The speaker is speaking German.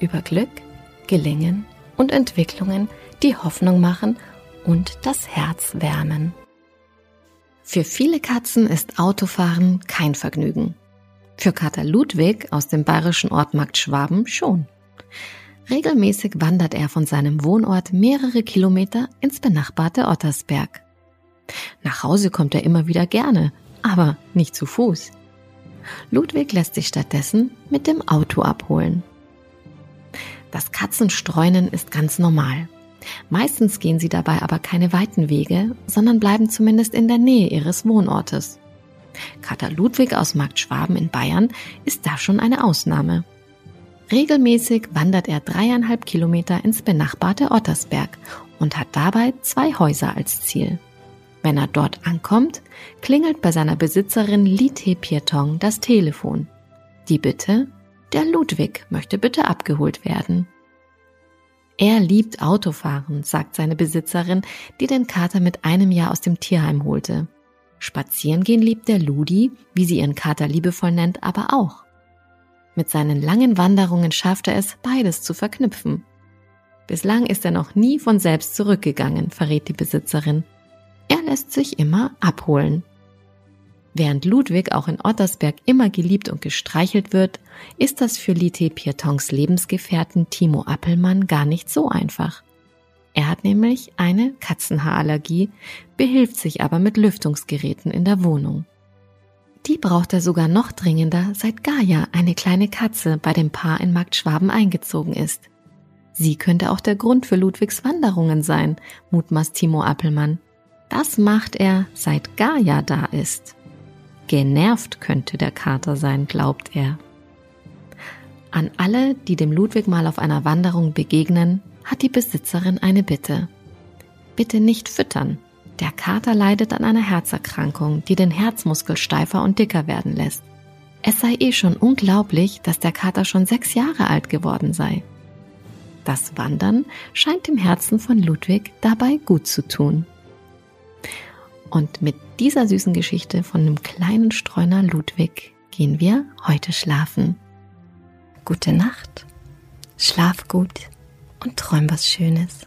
über Glück, Gelingen und Entwicklungen, die Hoffnung machen und das Herz wärmen. Für viele Katzen ist Autofahren kein Vergnügen. Für Kater Ludwig aus dem bayerischen Ort Markt Schwaben schon. Regelmäßig wandert er von seinem Wohnort mehrere Kilometer ins benachbarte Ottersberg. Nach Hause kommt er immer wieder gerne, aber nicht zu Fuß. Ludwig lässt sich stattdessen mit dem Auto abholen. Das Katzenstreunen ist ganz normal. Meistens gehen sie dabei aber keine weiten Wege, sondern bleiben zumindest in der Nähe ihres Wohnortes. Kater Ludwig aus Markt Schwaben in Bayern ist da schon eine Ausnahme. Regelmäßig wandert er dreieinhalb Kilometer ins benachbarte Ottersberg und hat dabei zwei Häuser als Ziel. Wenn er dort ankommt, klingelt bei seiner Besitzerin Lite Piertong das Telefon. Die Bitte, der Ludwig möchte bitte abgeholt werden. Er liebt Autofahren, sagt seine Besitzerin, die den Kater mit einem Jahr aus dem Tierheim holte. Spazierengehen liebt der Ludi, wie sie ihren Kater liebevoll nennt, aber auch. Mit seinen langen Wanderungen schafft er es, beides zu verknüpfen. Bislang ist er noch nie von selbst zurückgegangen, verrät die Besitzerin. Er lässt sich immer abholen. Während Ludwig auch in Ottersberg immer geliebt und gestreichelt wird, ist das für Lite Piertons Lebensgefährten Timo Appelmann gar nicht so einfach. Er hat nämlich eine Katzenhaarallergie, behilft sich aber mit Lüftungsgeräten in der Wohnung. Die braucht er sogar noch dringender, seit Gaia, eine kleine Katze, bei dem Paar in Markt Schwaben eingezogen ist. Sie könnte auch der Grund für Ludwigs Wanderungen sein, mutmaßt Timo Appelmann. Das macht er, seit Gaia da ist. Genervt könnte der Kater sein, glaubt er. An alle, die dem Ludwig mal auf einer Wanderung begegnen, hat die Besitzerin eine Bitte. Bitte nicht füttern. Der Kater leidet an einer Herzerkrankung, die den Herzmuskel steifer und dicker werden lässt. Es sei eh schon unglaublich, dass der Kater schon sechs Jahre alt geworden sei. Das Wandern scheint dem Herzen von Ludwig dabei gut zu tun. Und mit dieser süßen Geschichte von dem kleinen Streuner Ludwig gehen wir heute schlafen. Gute Nacht, schlaf gut und träum was Schönes.